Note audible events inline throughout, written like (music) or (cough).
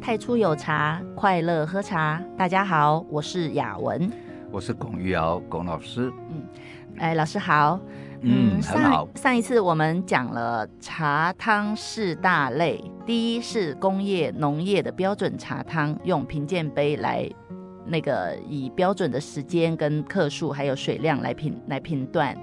太初有茶，快乐喝茶。大家好，我是雅文，我是龚玉瑶，龚老师。嗯，哎，老师好。嗯，嗯很好。上一次我们讲了茶汤四大类，第一是工业农业的标准茶汤，用评鉴杯来那个以标准的时间跟克数还有水量来评来评断。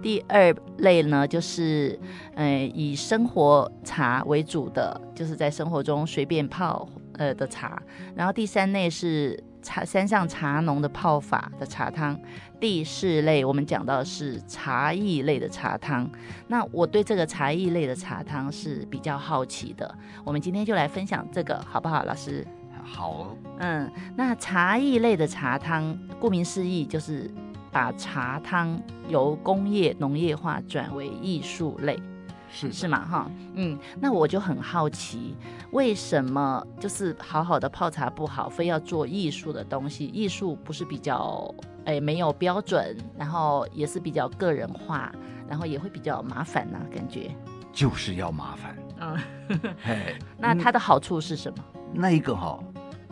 第二类呢，就是，呃，以生活茶为主的，就是在生活中随便泡呃的茶。然后第三类是茶山上茶农的泡法的茶汤。第四类我们讲到的是茶艺类的茶汤。那我对这个茶艺类的茶汤是比较好奇的，我们今天就来分享这个好不好，老师？好。嗯，那茶艺类的茶汤，顾名思义就是。把茶汤由工业农业化转为艺术类，是是吗？哈，嗯，那我就很好奇，为什么就是好好的泡茶不好，非要做艺术的东西？艺术不是比较哎没有标准，然后也是比较个人化，然后也会比较麻烦呢、啊？感觉就是要麻烦。嗯，(laughs) 嘿，(laughs) 那它的好处是什么？那一个哈。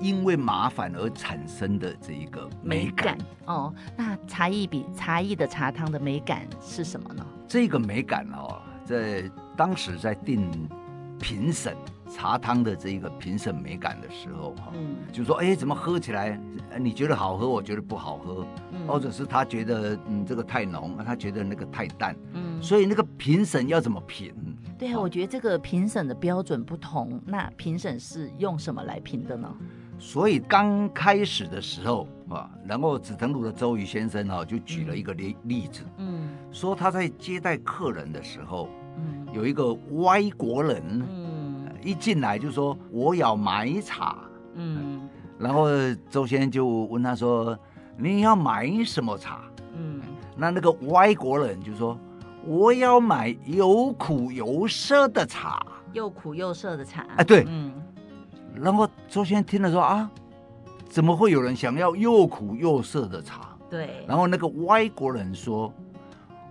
因为麻烦而产生的这一个美感，美感哦，那茶艺比茶艺的茶汤的美感是什么呢？这个美感哦，在当时在定评审茶汤的这一个评审美感的时候哈，嗯，就说哎，怎么喝起来？你觉得好喝，我觉得不好喝，嗯，或者是他觉得嗯这个太浓，他觉得那个太淡，嗯，所以那个评审要怎么评？对啊，我觉得这个评审的标准不同，那评审是用什么来评的呢？所以刚开始的时候啊，然后紫藤庐的周瑜先生啊，就举了一个例例子，嗯，说他在接待客人的时候，嗯，有一个外国人，嗯，一进来就说我要买茶，嗯，然后周先生就问他说，你要买什么茶？嗯，那那个外国人就说我要买有苦有涩的茶，又苦又涩的茶，哎，对，嗯。然后周先生听了说啊，怎么会有人想要又苦又涩的茶？对。然后那个外国人说，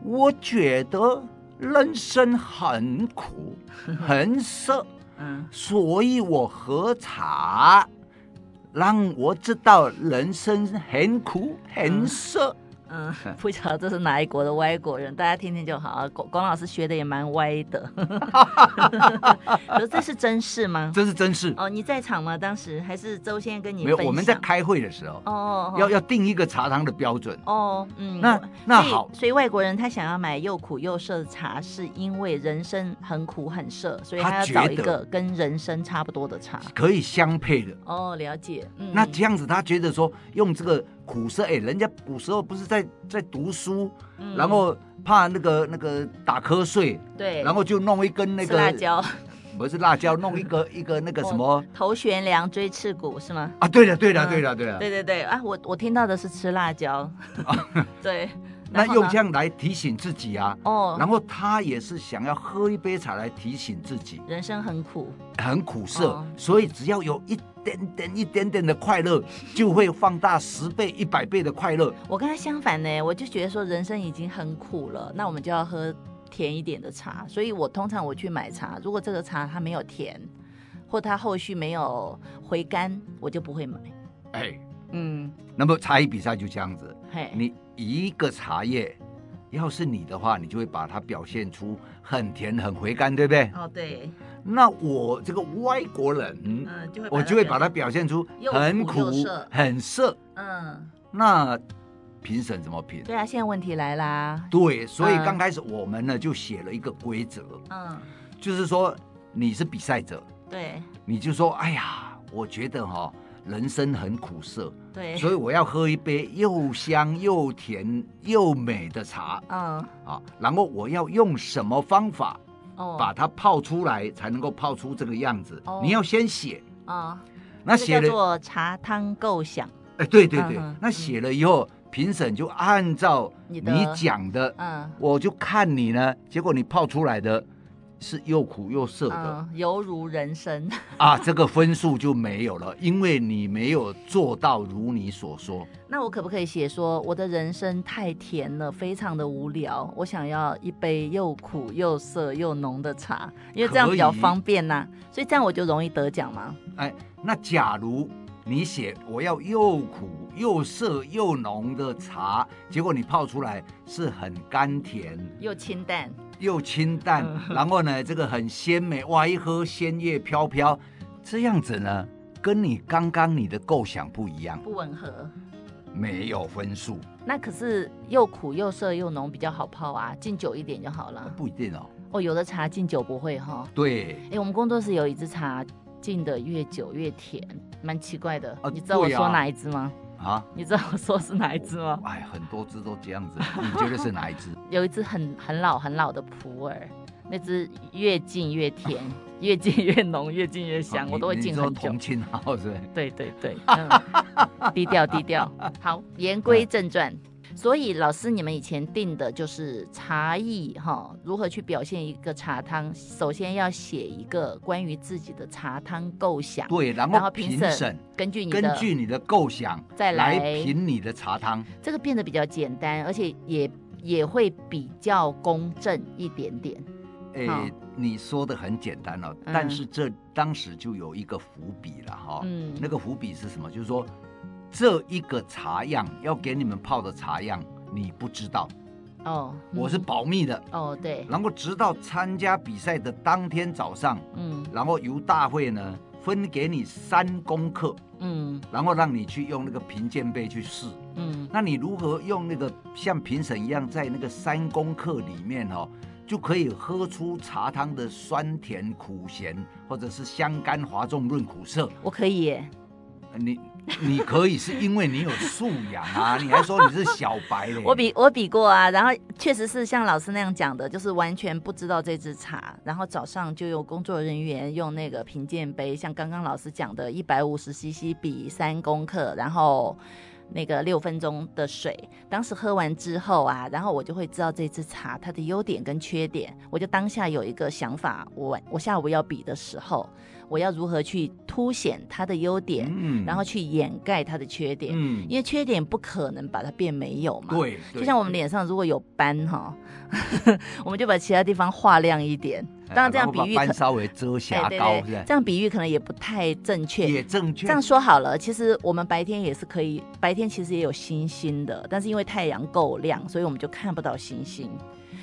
我觉得人生很苦很涩，嗯，所以我喝茶，让我知道人生很苦很涩。嗯，(laughs) 不晓得这是哪一国的歪国人，大家听听就好。龚龚老师学的也蛮歪的，可 (laughs) 是这是真事吗？这是真事哦。你在场吗？当时还是周先生跟你没有？我们在开会的时候哦，要要定一个茶汤的标准哦。嗯，那那好所，所以外国人他想要买又苦又涩的茶，是因为人生很苦很涩，所以他要找一个跟人生差不多的茶，可以相配的。哦，了解。嗯，那这样子他觉得说用这个。苦涩哎，人家古时候不是在在读书，嗯、然后怕那个那个打瞌睡，对，然后就弄一根那个辣椒，(laughs) 不是辣椒，弄一个一个那个什么 (laughs) 头悬梁锥刺股是吗？啊，对的对的对的对的，对对对。啊，我我听到的是吃辣椒，(laughs) 对。那用这样来提醒自己啊，哦，然后他也是想要喝一杯茶来提醒自己，人生很苦，很苦涩，哦、所以只要有一点点、一点点的快乐，就会放大十倍、一百倍的快乐。我跟他相反呢，我就觉得说人生已经很苦了，那我们就要喝甜一点的茶。所以我通常我去买茶，如果这个茶它没有甜，或它后续没有回甘，我就不会买。哎，嗯，那么茶艺比赛就这样子，嘿，你。一个茶叶，要是你的话，你就会把它表现出很甜、很回甘，对不对？哦，对。那我这个外国人，嗯，就会我就会把它表现出很苦、很涩。嗯。那评审怎么评？对啊，现在问题来啦。对，所以刚开始我们呢就写了一个规则，嗯，就是说你是比赛者，对，你就说，哎呀，我觉得哈。人生很苦涩，对，所以我要喝一杯又香又甜又美的茶，嗯，啊，然后我要用什么方法，哦，把它泡出来才能够泡出这个样子？哦，你要先写，啊，那写了叫做茶汤构想，哎，对对对，那写了以后，评审就按照你讲的，嗯，我就看你呢，结果你泡出来的是又苦又涩的，嗯，犹如人生啊，这个分数就没有了，因为你没有做到如你所说。(laughs) 那我可不可以写说，我的人生太甜了，非常的无聊，我想要一杯又苦又涩又浓的茶，因为这样比较方便呐，所以这样我就容易得奖吗？哎，那假如你写我要又苦又涩又浓的茶，结果你泡出来是很甘甜又清淡。又清淡，然后呢，这个很鲜美，哇！一喝鲜叶飘飘，这样子呢，跟你刚刚你的构想不一样，不吻合，没有分数。那可是又苦又涩又浓比较好泡啊，敬酒一点就好了。不一定哦。哦，有的茶敬酒不会哈、哦。对。哎，我们工作室有一支茶，敬的越久越甜，蛮奇怪的。啊、你知道我说哪一支吗？啊，你知道我说是哪一只吗？哎，很多只都这样子，你觉得是哪一只？(laughs) 有一只很很老很老的普洱，那只越近越甜，(laughs) 越近越浓，越近越香，我都会进很久。同青号是？对对对，嗯、低调低调。好，言归正传。所以老师，你们以前定的就是茶艺哈，如何去表现一个茶汤？首先要写一个关于自己的茶汤构想，对，然后评审根据你的根据你的构想再来评你的茶汤。这个变得比较简单，而且也也会比较公正一点点。哎、欸，你说的很简单了，嗯，但是这当时就有一个伏笔了哈。嗯，那个伏笔是什么？就是说。这一个茶样要给你们泡的茶样，你不知道。哦，嗯、我是保密的。哦，对。然后直到参加比赛的当天早上，嗯，然后由大会呢分给你三公克，嗯，然后让你去用那个评鉴杯去试，嗯，那你如何用那个像评审一样在那个三公克里面哦，就可以喝出茶汤的酸甜苦咸，或者是香甘滑重润苦涩？我可以耶，你。你可以是因为你有素养啊，你还说你是小白嘞？我比我比过啊，然后确实是像老师那样讲的，就是完全不知道这支茶，然后早上就有工作人员用那个评鉴杯，像刚刚老师讲的，一百五十 CC 比三公克，然后那个六分钟的水，当时喝完之后啊，然后我就会知道这支茶它的优点跟缺点，我就当下有一个想法，我我下午要比的时候。我要如何去凸显它的优点，嗯，然后去掩盖它的缺点，嗯，因为缺点不可能把它变没有嘛，对，就像我们脸上如果有斑哈，(laughs) 我们就把其他地方画亮一点，当然这样比喻可稍微遮瑕膏，这样比喻可能也不太正确，也正确。这样说好了，其实我们白天也是可以，白天其实也有星星的，但是因为太阳够亮，所以我们就看不到星星。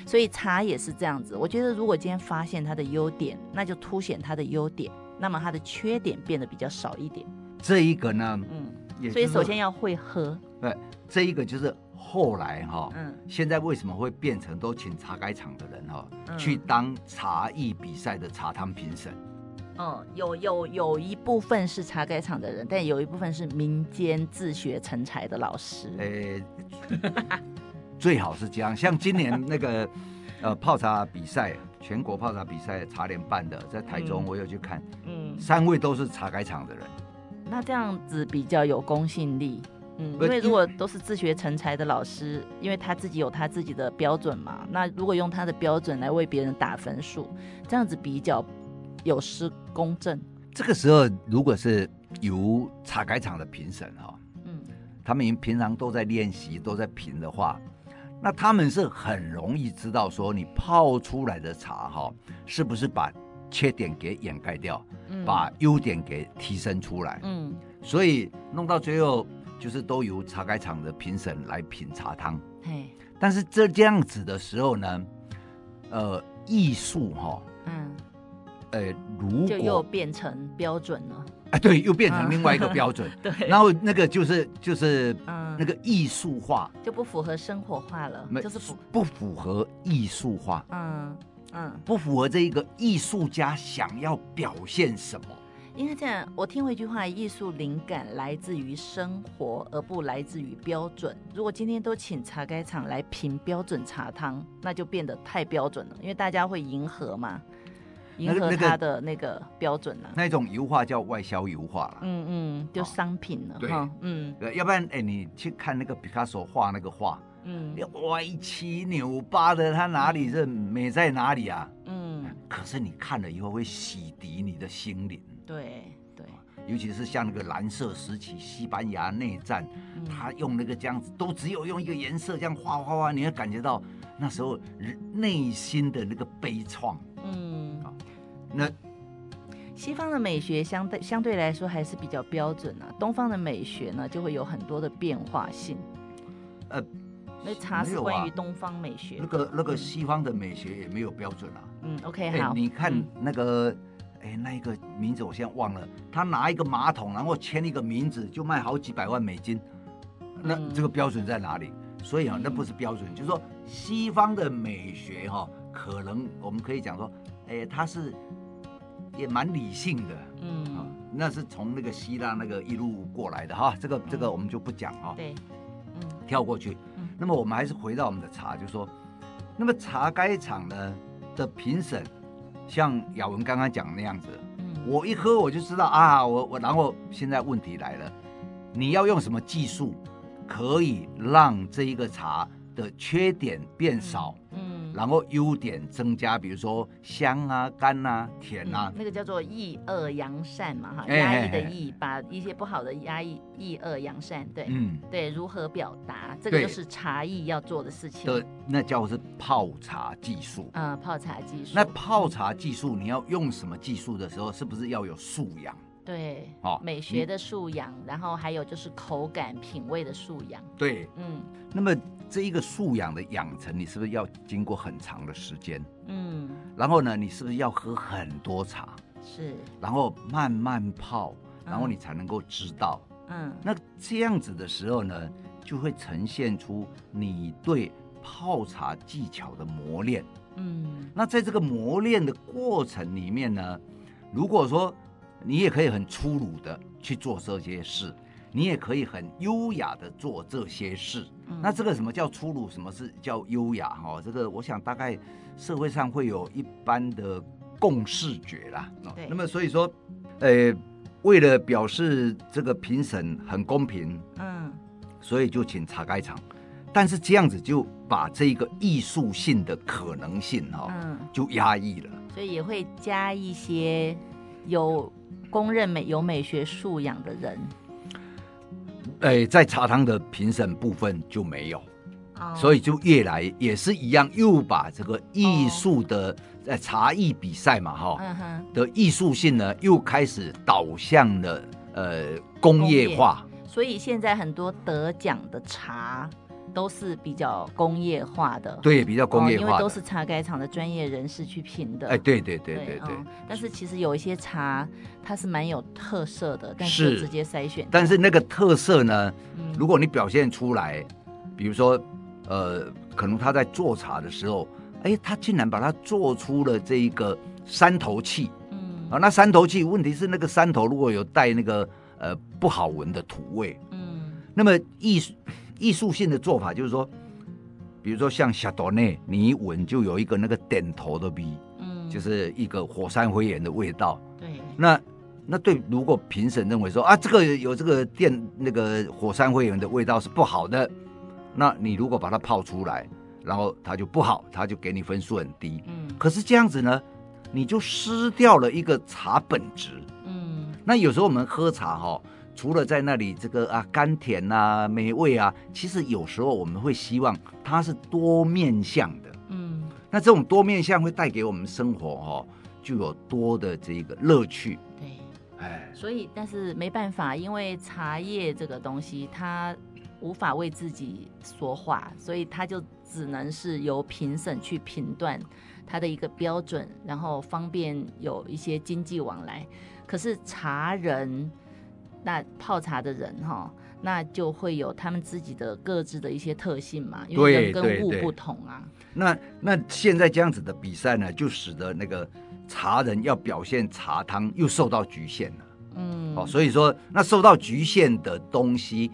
所以茶也是这样子，我觉得如果今天发现它的优点，那就凸显它的优点。那么它的缺点变得比较少一点。这一个呢，嗯，所以首先要会喝。对，这一个就是后来哈，嗯，现在为什么会变成都请茶改厂的人哈，嗯，去当茶艺比赛的茶汤评审？嗯，有有有一部分是茶改厂的人，但有一部分是民间自学成才的老师。欸，最好是这样。像今年那个呃泡茶比赛。全国泡茶比赛茶联办的，在台中我有去看，嗯，三位都是茶改厂的人，那这样子比较有公信力，嗯，因为如果都是自学成才的老师，因为他自己有他自己的标准嘛，那如果用他的标准来为别人打分数，这样子比较有失公正。这个时候，如果是由茶改厂的评审哈，嗯，他们平常都在练习，都在评的话。那他们是很容易知道说，你泡出来的茶哈，是不是把缺点给掩盖掉，嗯、把优点给提升出来？嗯，所以弄到最后就是都由茶改厂的评审来品茶汤。嘿，但是这这样子的时候呢，呃，艺术哈，嗯，呃，如果就又变成标准了。哎，对，又变成另外一个标准。(laughs) 对，然后那个就是就是，嗯，那个艺术化就不符合生活化了，就是不不符合艺术化。嗯嗯，不符合这一个艺术家想要表现什么？因为这样，我听过一句话：艺术灵感来自于生活，而不来自于标准。如果今天都请茶改厂来评标准茶汤，那就变得太标准了，因为大家会迎合嘛。迎合他的那个标准了，那一种油画叫外销油画了。嗯嗯，就商品了。哦、对，嗯，要不然哎、欸，你去看那个毕卡索画那个画，嗯，歪七扭八的，他哪里是美在哪里啊？嗯，可是你看了以后会洗涤你的心灵。对对，尤其是像那个蓝色时期西班牙内战，嗯、他用那个这样子，都只有用一个颜色这样画画画，你会感觉到那时候内心的那个悲怆。嗯，好，那。西方的美学相对相对来说还是比较标准啊，东方的美学呢就会有很多的变化性。呃，那茶是关于东方美学，啊。那个那个西方的美学也没有标准啊。嗯，OK，好。你看那个，哎，那一个名字我现在忘了，他拿一个马桶，然后签一个名字，就卖好几百万美金。那这个标准在哪里？所以啊，那不是标准，就是说西方的美学哈，可能我们可以讲说，哎，它是。也蛮理性的，嗯，啊，那是从那个希腊那个一路过来的哈，这个这个我们就不讲啊，对，嗯，跳过去。嗯，那么我们还是回到我们的茶，就说，那么茶该厂呢的评审，像雅文刚刚讲那样子，嗯，我一喝我就知道啊，我我然后现在问题来了，你要用什么技术可以让这一个茶的缺点变少？嗯。嗯然后优点增加，比如说香啊、甘啊、甜啊，嗯、那个叫做抑恶扬善嘛，哈，压抑的抑，把一些不好的压抑，抑恶扬善，对，嗯，对，如何表达，这个就是茶艺要做的事情。对，那叫是泡茶技术啊、嗯，泡茶技术。那泡茶技术你要用什么技术的时候，是不是要有素养？对，哦，美学的素养，嗯、然后还有就是口感品味的素养。对，嗯，那么这一个素养的养成，你是不是要经过很长的时间？嗯，然后呢，你是不是要喝很多茶？是，然后慢慢泡，然后你才能够知道。嗯，那这样子的时候呢，就会呈现出你对泡茶技巧的磨练。嗯，那在这个磨练的过程里面呢，如果说你也可以很粗鲁的去做这些事，你也可以很优雅的做这些事。嗯、那这个什么叫粗鲁？什么是叫优雅？哈、哦，这个我想大概社会上会有一般的共视觉啦。对那么所以说，呃，为了表示这个评审很公平，嗯，所以就请茶盖场，但是这样子就把这个艺术性的可能性哈、哦，嗯，就压抑了。所以也会加一些有。公认美有美学素养的人，哎，在茶汤的评审部分就没有，oh. 所以就越来也是一样，又把这个艺术的在、oh. 茶艺比赛嘛，哈、uh. 的艺术性呢，又开始导向了呃工业化，所以现在很多得奖的茶。都是比较工业化的，对，比较工业化的，因为都是茶该厂的专业人士去评的。哎，对对对对对，对、嗯。但是其实有一些茶，它是蛮有特色的，但是直接筛选。但是那个特色呢，嗯、如果你表现出来，比如说，呃，可能他在做茶的时候，哎，他竟然把它做出了这一个山头气，嗯，啊，那山头气，问题是那个山头如果有带那个呃不好闻的土味，嗯，那么艺术。艺术性的做法就是说，比如说像夏多内，你一闻就有一个那个点头的味，嗯，就是一个火山灰岩的味道。对，那那对，如果评审认为说啊，这个有这个电那个火山灰岩的味道是不好的，那你如果把它泡出来，然后它就不好，它就给你分数很低。嗯，可是这样子呢，你就失掉了一个茶本质。嗯，那有时候我们喝茶哈。除了在那里这个啊甘甜啊美味啊，其实有时候我们会希望它是多面向的，嗯，那这种多面向会带给我们生活哈、哦，就有多的这个乐趣。对，哎，所以但是没办法，因为茶叶这个东西它无法为自己说话，所以它就只能是由评审去评断它的一个标准，然后方便有一些经济往来。可是茶人。那泡茶的人哈，那就会有他们自己的各自的一些特性嘛，因为人跟物不同啊。那那现在这样子的比赛呢，就使得那个茶人要表现茶汤又受到局限了。嗯，哦，所以说那受到局限的东西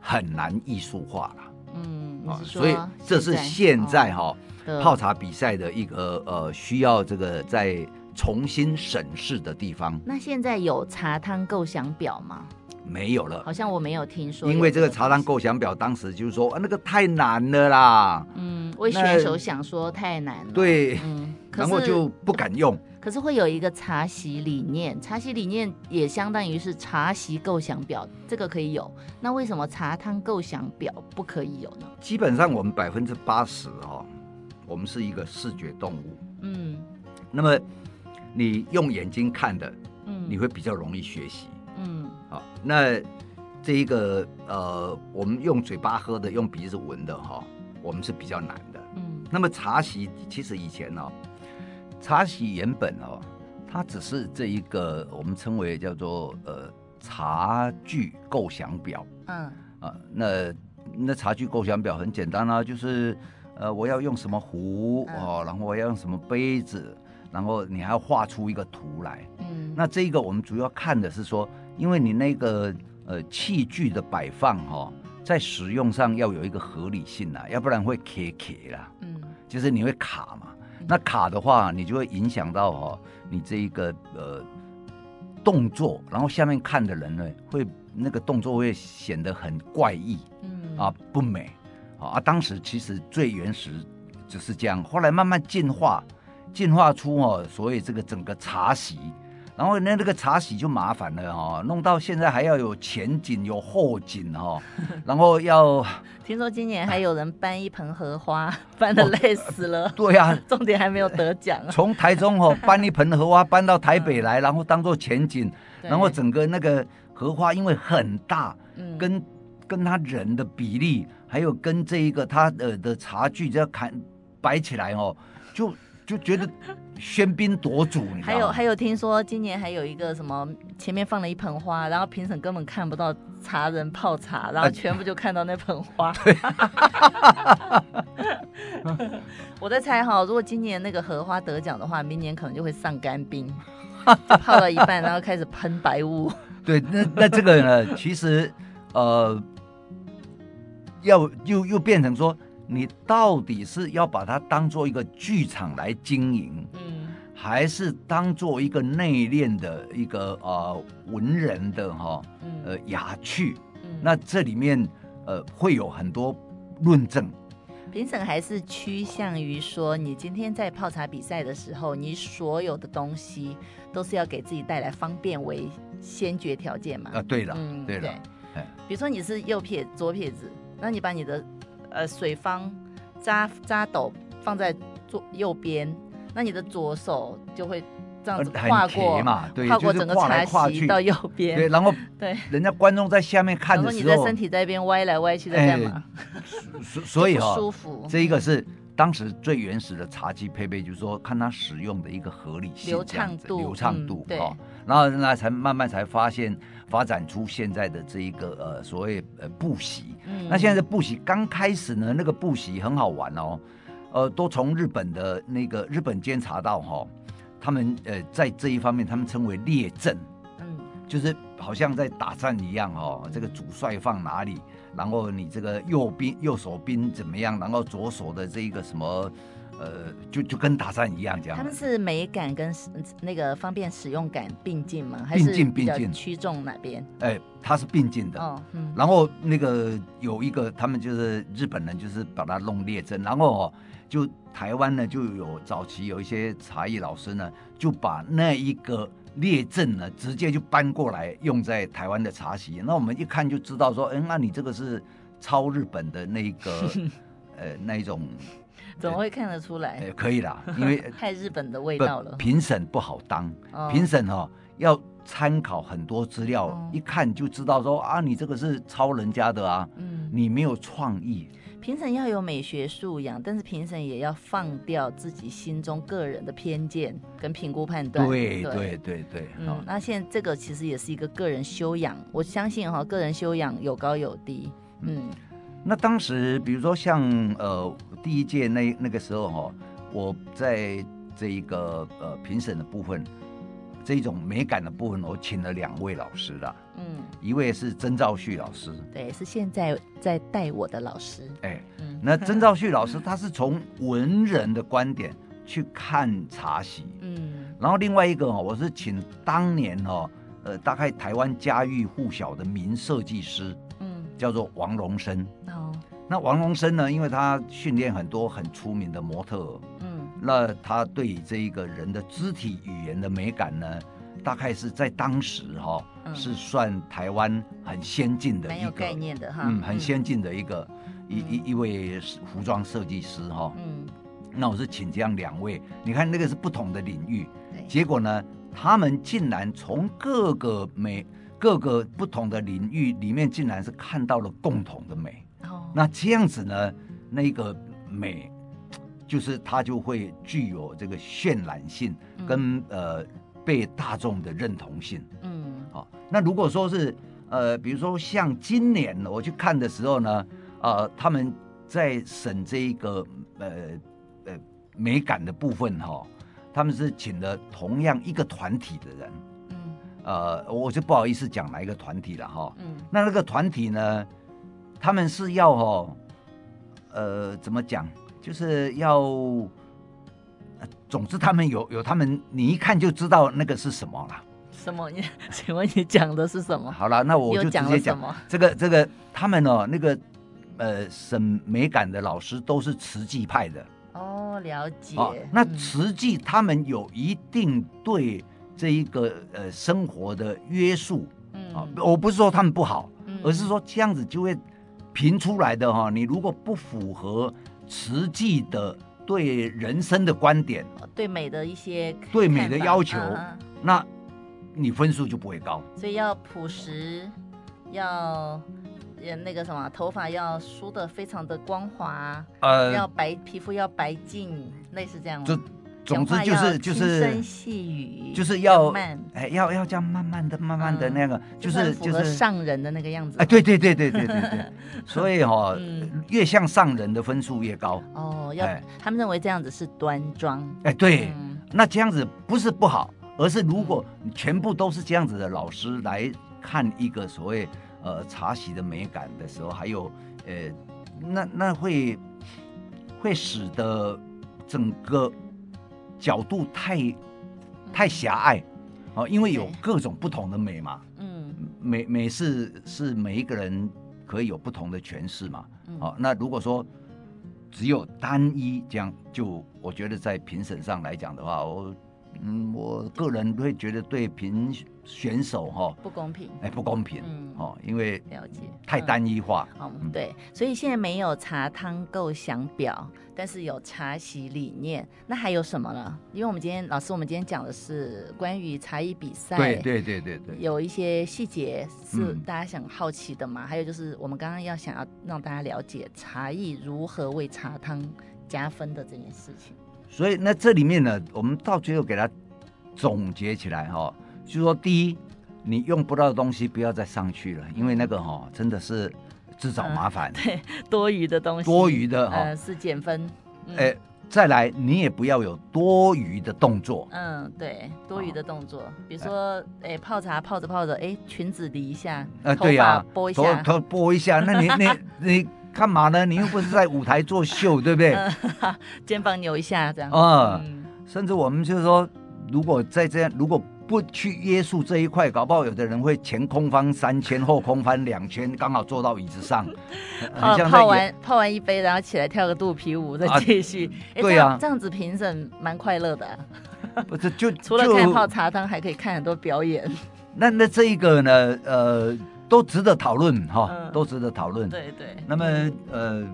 很难艺术化了。嗯，哦，所以这是现在哈泡茶比赛的一个呃需要这个在。重新审视的地方。那现在有茶汤构想表吗？没有了，好像我没有听说。因为这个茶汤构想表，当时就是说啊，那个太难了啦。嗯，为选手想说太难了。对，嗯，(laughs) 然后就不敢用。可是会有一个茶席理念，茶席理念也相当于是茶席构想表，这个可以有。那为什么茶汤构想表不可以有呢？基本上我们百分之八十哈，我们是一个视觉动物。嗯，那么你用眼睛看的，嗯，你会比较容易学习。嗯，好，那这一个呃，我们用嘴巴喝的，用鼻子闻的哈，我们是比较难的。嗯，那么茶席其实以前呢。茶席原本哦，它只是这一个我们称为叫做呃茶具构想表。嗯啊，那那茶具构想表很简单啊，就是呃我要用什么壶哦，然后我要用什么杯子，然后你还要画出一个图来。嗯，那这个我们主要看的是说，因为你那个呃器具的摆放哈、哦，在使用上要有一个合理性啊，要不然会卡卡啦。嗯，就是你会卡嘛。那卡的话，你就会影响到哈，你这一个呃动作，然后下面看的人呢，会那个动作会显得很怪异，嗯啊不美啊。当时其实最原始就是这样，后来慢慢进化，进化出哦，所以这个整个茶席。然后那那个茶席就麻烦了哦，弄到现在还要有前景有后景哦，(laughs) 然后要听说今年还有人搬一盆荷花，搬的累死了。哦、(laughs) 对呀、啊，重点还没有得奖。从台中哦搬一盆荷花搬到台北来，然后当做前景，然后整个那个荷花因为很大，跟跟他人的比例，还有跟这一个他的的茶具这样看摆起来哦，就。就觉得喧宾夺主，还有还有听说今年还有一个什么，前面放了一盆花，然后评审根本看不到茶人泡茶，然后全部就看到那盆花。(laughs) (laughs) 我在猜哈，如果今年那个荷花得奖的话，明年可能就会上干冰，泡到一半然后开始喷白雾。(laughs) 对，那那这个呢，其实呃，要又又变成说。你到底是要把它当做一个剧场来经营，嗯，还是当做一个内敛的一个呃文人的哈，呃雅趣？嗯，那这里面呃会有很多论证。评审还是趋向于说，你今天在泡茶比赛的时候，你所有的东西都是要给自己带来方便为先决条件嘛？啊，对了，嗯，对了，对，哎，比如说你是右撇左撇子，那你把你的。呃，水方扎扎斗放在左右边，那你的左手就会这样子跨过嘛，对，跨过整个茶席到右边，对，然后对，人家观众在下面看的时候，你的身体在一边歪来歪去在干嘛？所所以哈，(laughs) 舒服。这一个是当时最原始的茶器配备，就是说看它使用的一个合理性、流畅度、流畅度哦，然后那才慢慢才发现。发展出现在的这一个呃所谓呃布席，嗯、那现在的布席刚开始呢，那个布席很好玩哦，呃，都从日本的那个日本监察道哈，他们呃在这一方面他们称为列阵，嗯，就是好像在打仗一样哦，这个主帅放哪里，然后你这个右边右手边怎么样，然后左手的这一个什么。呃，就就跟打仗一样这样。他们是美感跟那个方便使用感并进吗？还是并进趋重哪边？哎，它是并进的。哦，嗯。然后那个有一个，他们就是日本人，就是把它弄列阵。然后哦，就台湾呢，就有早期有一些茶艺老师呢，就把那一个列阵呢，直接就搬过来用在台湾的茶席。那我们一看就知道说，嗯，那你这个是抄日本的那个 (laughs) 呃那一种。怎么会看得出来？欸、可以啦，因为 (laughs) 太日本的味道了。评审不好当，评审哈要参考很多资料，哦、一看就知道说啊，你这个是抄人家的啊，嗯，你没有创意。评审要有美学素养，但是评审也要放掉自己心中个人的偏见跟评估判断。对对。对对，对嗯，哦、那现在这个其实也是一个个人修养，我相信哈，个人修养有高有低，嗯。那当时，比如说像呃第一届那那个时候哈，我在这一个呃评审的部分，这一种美感的部分，我请了两位老师啦，嗯，一位是曾兆旭老师，对，是现在在带我的老师，哎，嗯，那曾兆旭老师他是从文人的观点去看茶席，嗯，然后另外一个哦，我是请当年哦，呃，大概台湾家喻户晓的名设计师。嗯。叫做王荣生。哦，那王荣生呢？因为他训练很多很出名的模特，嗯，那他对这一个人的肢体语言的美感呢，大概是在当时哈、哦嗯、是算台湾很先进的一个概念的哈，嗯，很先进的一个、嗯、一一一位服装设计师哈、哦。嗯，那我是请这样两位，你看那个是不同的领域，对。结果呢，他们竟然从各个美各个不同的领域里面，竟然是看到了共同的美。哦，那这样子呢，那个美。就是它就会具有这个渲染性跟、嗯、呃被大众的认同性。嗯，好、哦，那如果说是呃，比如说像今年我去看的时候呢，呃，他们在审这一个呃呃美感的部分哈、哦，他们是请了同样一个团体的人。嗯，呃，我就不好意思讲哪一个团体了哈。哦、嗯，那那个团体呢，他们是要哦，呃，怎么讲？就是要，总之他们有有他们，你一看就知道那个是什么了。什么？你 (laughs) 请问你讲的是什么？好了，那我就直接讲这个这个他们哦，那个呃审美感的老师都是慈济派的。哦，了解。哦，那慈济他们有一定对这一个呃生活的约束。嗯。啊，我不是说他们不好，嗯，而是说这样子就会评出来的哈。你如果不符合。实际的对人生的观点，对美的一些对美的要求，啊、那你分数就不会高。所以要朴实，要那个什么，头发要梳的非常的光滑，呃，要白皮肤要白净，类似这样。总之就是就是轻声细语，就是要哎要要这样慢慢的慢慢的那个，就是就是上人的那个样子。哎，对对对对对对对，(laughs) 所以哈，越像上人的分数越高。哦，要他们认为这样子是端庄。哎，对，那这样子不是不好，而是如果全部都是这样子的老师来看一个所谓呃茶席的美感的时候，还有呃那那会会使得整个。角度太太狭隘，哦，因为有各种不同的美嘛，嗯，美美是是每一个人可以有不同的诠释嘛，哦，那如果说只有单一这样，就我觉得在评审上来讲的话，我。嗯，我个人会觉得对评选手哈不公平，哎，不公平，嗯，哦，因为了解。太单一化，嗯，对，所以现在没有茶汤构想表，但是有茶席理念，那还有什么呢？因为我们今天老师，我们今天讲的是关于茶艺比赛，对对对对对，有一些细节是大家想好奇的嘛？还有就是我们刚刚要想要让大家了解茶艺如何为茶汤加分的这件事情。所以那这里面呢，我们到最后给它总结起来哈，就是说第一，你用不到的东西不要再上去了，因为那个哈真的是自找麻烦。(laughs) 对，多余的东西。多余的哈、呃、是减分。哎，再来你也不要有多余的动作。嗯，对，多余的动作，比如说哎泡茶泡着泡着，哎裙子理一下，啊对呀，拨一下，头拨一下，那你你你。(laughs) 干嘛呢？你又不是在舞台做秀，对不对？(laughs) 肩膀扭一下，这样。嗯，嗯甚至我们就是说，如果在这样，如果不去约束这一块，搞不好有的人会前空翻三圈，后空翻两圈，刚好坐到椅子上。(laughs) (laughs) 泡泡完泡完一杯，然后起来跳个肚皮舞，再继续。啊欸、对、啊，这样子评审蛮快乐的、啊。不是，就除了看泡茶汤，还可以看很多表演。那那这一个呢？呃。都值得讨论哈，嗯、都值得讨论。对对。那么呃，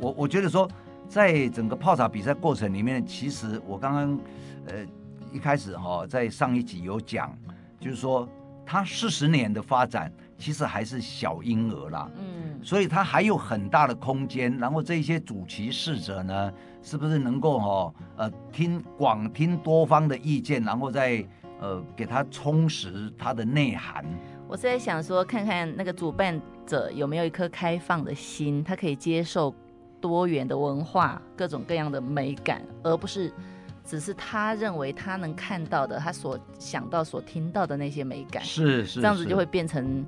我我觉得说，在整个泡茶比赛过程里面，其实我刚刚呃一开始哈，在上一集有讲，就是说它四十年的发展，其实还是小婴儿啦。嗯。所以它还有很大的空间。然后这些主持试者呢，是不是能够哈呃听广听多方的意见，然后再呃给它充实它的内涵。我是在想说，看看那个主办者有没有一颗开放的心，他可以接受多元的文化、各种各样的美感，而不是只是他认为他能看到的、他所想到、所听到的那些美感。是是，这样子就会变成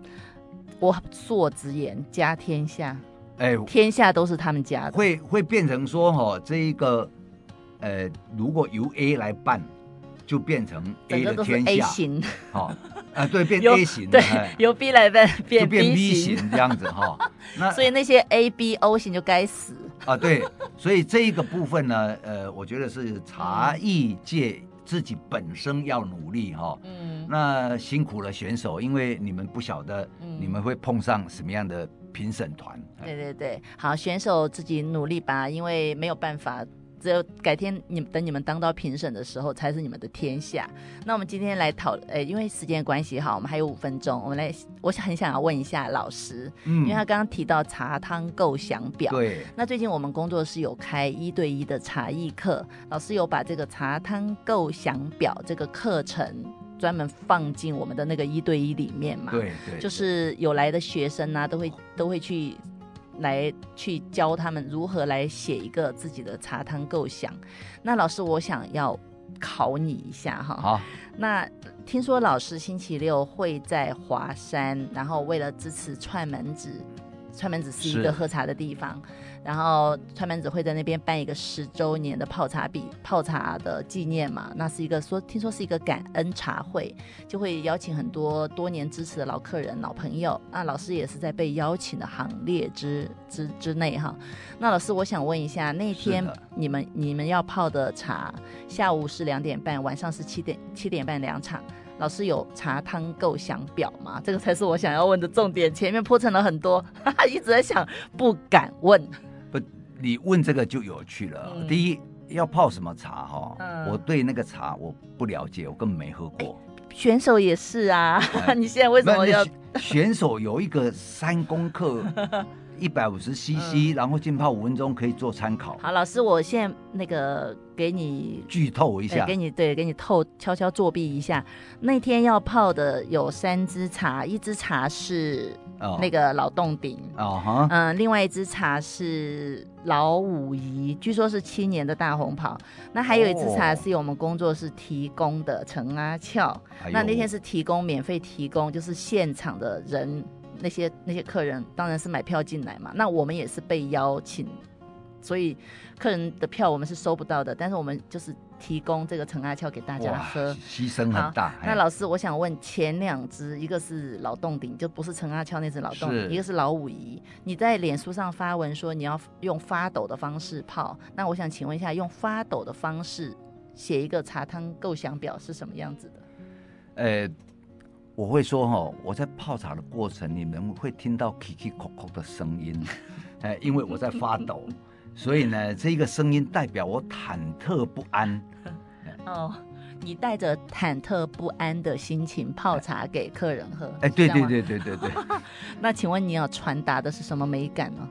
我做直言家天下，哎，天下都是他们家的，会会变成说哈，这一个呃，如果由 A 来办，就变成 A 的天下，好。(laughs) 啊，对，变 A 型，对，由 B 来变变 B 型这样子哈。(laughs) 那所以那些 A、B、O 型就该死。啊，对，所以这一个部分呢，呃，我觉得是茶艺界自己本身要努力哈。嗯，那辛苦了选手，因为你们不晓得你们会碰上什么样的评审团。对对对，好，选手自己努力吧，因为没有办法。只有改天你等你们当到评审的时候，才是你们的天下。那我们今天来讨，呃，因为时间关系哈，我们还有五分钟，我们来，我很想要问一下老师，嗯，因为他刚刚提到茶汤构想表，对，那最近我们工作室有开一对一的茶艺课，老师有把这个茶汤构想表这个课程专门放进我们的那个一对一里面嘛，对对，对，就是有来的学生啊，都会都会去。来去教他们如何来写一个自己的茶汤构想。那老师，我想要考你一下哈。好。那听说老师星期六会在华山，然后为了支持串门子，串门子是一个喝茶的地方。然后川门子会在那边办一个十周年的泡茶比泡茶的纪念嘛？那是一个说听说是一个感恩茶会，就会邀请很多多年支持的老客人、老朋友。那老师也是在被邀请的行列之之之内哈。那老师，我想问一下，那天你们你们要泡的茶，下午是两点半，晚上是七点七点半两场。老师有茶汤构想表吗？这个才是我想要问的重点。前面铺陈了很多，哈哈，一直在想，不敢问。你问这个就有趣了。嗯、第一，要泡什么茶哈？嗯、我对那个茶我不了解，我根本没喝过。选手也是啊，哎、(laughs) 你现在为什么要？选手有一个三公克。(laughs) 一百五十 CC，然后浸泡五分钟，可以做参考。好，老师，我现在那个给你剧透一下，给你对，给你透悄悄作弊一下。那天要泡的有三支茶，一支茶是那个老洞顶，哦哈，嗯，另外一支茶是老武夷，据说是七年的大红袍。那还有一支茶是由我们工作室提供的陈阿俏，那那天是提供免费提供，就是现场的人。那些那些客人当然是买票进来嘛，那我们也是被邀请，所以客人的票我们是收不到的，但是我们就是提供这个陈阿俏给大家喝，牺牲很大。那老师，我想问前两只，一个是老洞顶，就不是陈阿俏那只老洞顶，一个是老武夷。你在脸书上发文说你要用发抖的方式泡，那我想请问一下，用发抖的方式写一个茶汤构想表是什么样子的？呃。我会说哈，我在泡茶的过程，你们会听到叽叽扣扣的声音，(laughs) 哎，因为我在发抖，所以呢，这个声音代表我忐忑不安。(laughs) 哦，你带着忐忑不安的心情泡茶给客人喝，哎，对对对对对对。(laughs) 那请问你要传达的是什么美感呢？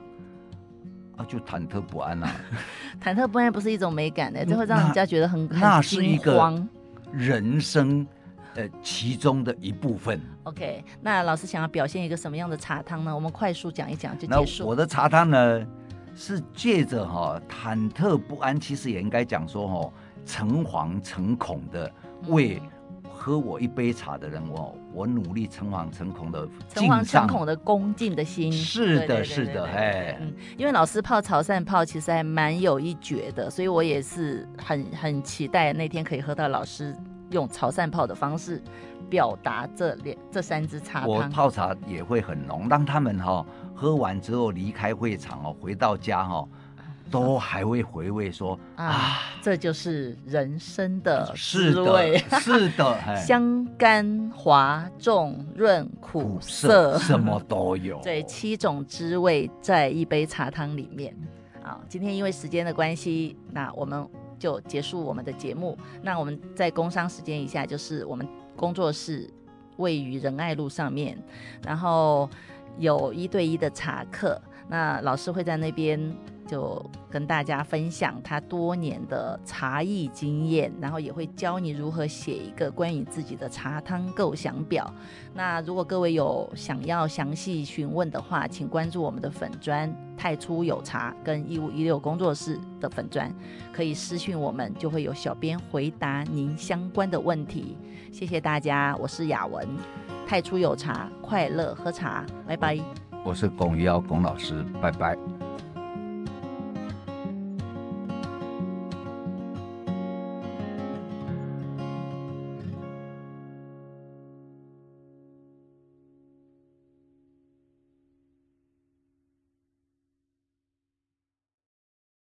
啊，就忐忑不安啊。(laughs) 忐忑不安不是一种美感呢，这会让人家觉得很那是一个人生。呃，其中的一部分。OK，那老师想要表现一个什么样的茶汤呢？我们快速讲一讲就结束。那我的茶汤呢，是借着哈忐忑不安，其实也应该讲说哈诚惶诚恐的为喝我一杯茶的人，我我努力诚惶诚恐的诚惶诚恐的恭敬的心。是的，是的，哎，嗯，因为老师泡潮汕泡其实还蛮有一绝的，所以我也是很很期待那天可以喝到老师。用潮汕泡的方式表达这两这三支茶汤，我泡茶也会很浓，让他们哈、哦、喝完之后离开会场哦，回到家哈、哦、都还会回味说啊，啊，这就是人生的滋味，是的，是 (laughs) 的香甘滑重润苦涩，苦涩什么都有，(laughs) 对，七种滋味在一杯茶汤里面。好，今天因为时间的关系，那我们。就结束我们的节目。那我们在工商时间一下，就是我们工作室位于仁爱路上面，然后有一对一的茶课，那老师会在那边。就跟大家分享他多年的茶艺经验，然后也会教你如何写一个关于自己的茶汤构想表。那如果各位有想要详细询问的话，请关注我们的粉专太初有茶跟一五一六工作室的粉专，可以私讯我们，就会有小编回答您相关的问题。谢谢大家，我是雅文，太初有茶，快乐喝茶，拜拜。我是龚于尧龚老师，拜拜。